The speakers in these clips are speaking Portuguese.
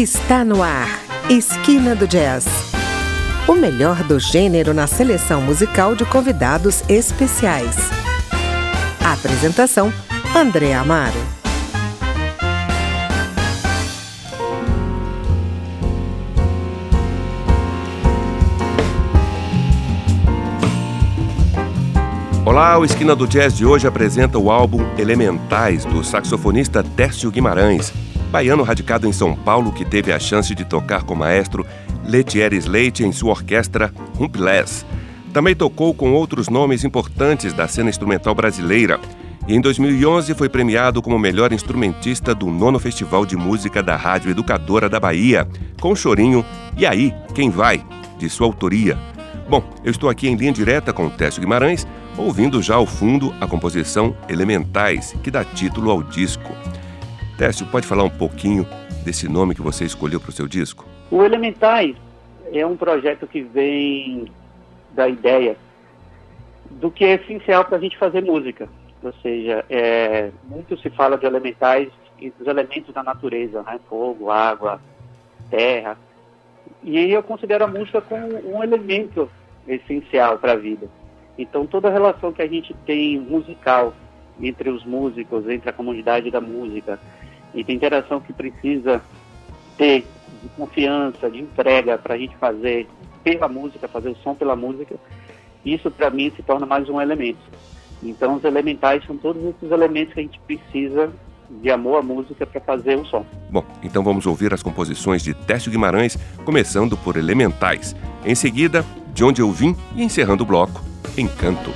Está no ar, Esquina do Jazz. O melhor do gênero na seleção musical de convidados especiais. apresentação: André Amaro. Olá, o Esquina do Jazz de hoje apresenta o álbum Elementais, do saxofonista Tércio Guimarães, baiano radicado em São Paulo que teve a chance de tocar com o maestro Letieres Leite em sua orquestra Rumpless. Também tocou com outros nomes importantes da cena instrumental brasileira e em 2011 foi premiado como melhor instrumentista do nono Festival de Música da Rádio Educadora da Bahia, com o chorinho E aí, quem vai? de sua autoria. Bom, eu estou aqui em linha direta com Técio Guimarães, ouvindo já ao fundo a composição Elementais, que dá título ao disco. Técio, pode falar um pouquinho desse nome que você escolheu para o seu disco? O Elementais é um projeto que vem da ideia do que é essencial para a gente fazer música. Ou seja, é, muito se fala de elementais, dos elementos da natureza, né? fogo, água, terra. E aí eu considero a música como um elemento essencial para a vida. Então toda a relação que a gente tem musical entre os músicos, entre a comunidade da música, e de interação que precisa ter de confiança, de entrega para a gente fazer pela música, fazer o som pela música, isso para mim se torna mais um elemento. Então os elementais são todos esses elementos que a gente precisa de amor à música para fazer o som. Bom, então vamos ouvir as composições de Técio Guimarães, começando por Elementais. Em seguida, De Onde Eu Vim e encerrando o bloco, Encanto.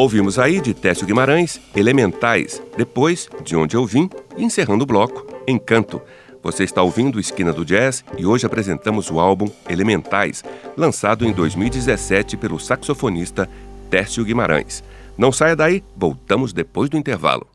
Ouvimos aí de Técio Guimarães, Elementais, depois De Onde Eu Vim, encerrando o bloco, Encanto. Você está ouvindo Esquina do Jazz e hoje apresentamos o álbum Elementais, lançado em 2017 pelo saxofonista Técio Guimarães. Não saia daí, voltamos depois do intervalo.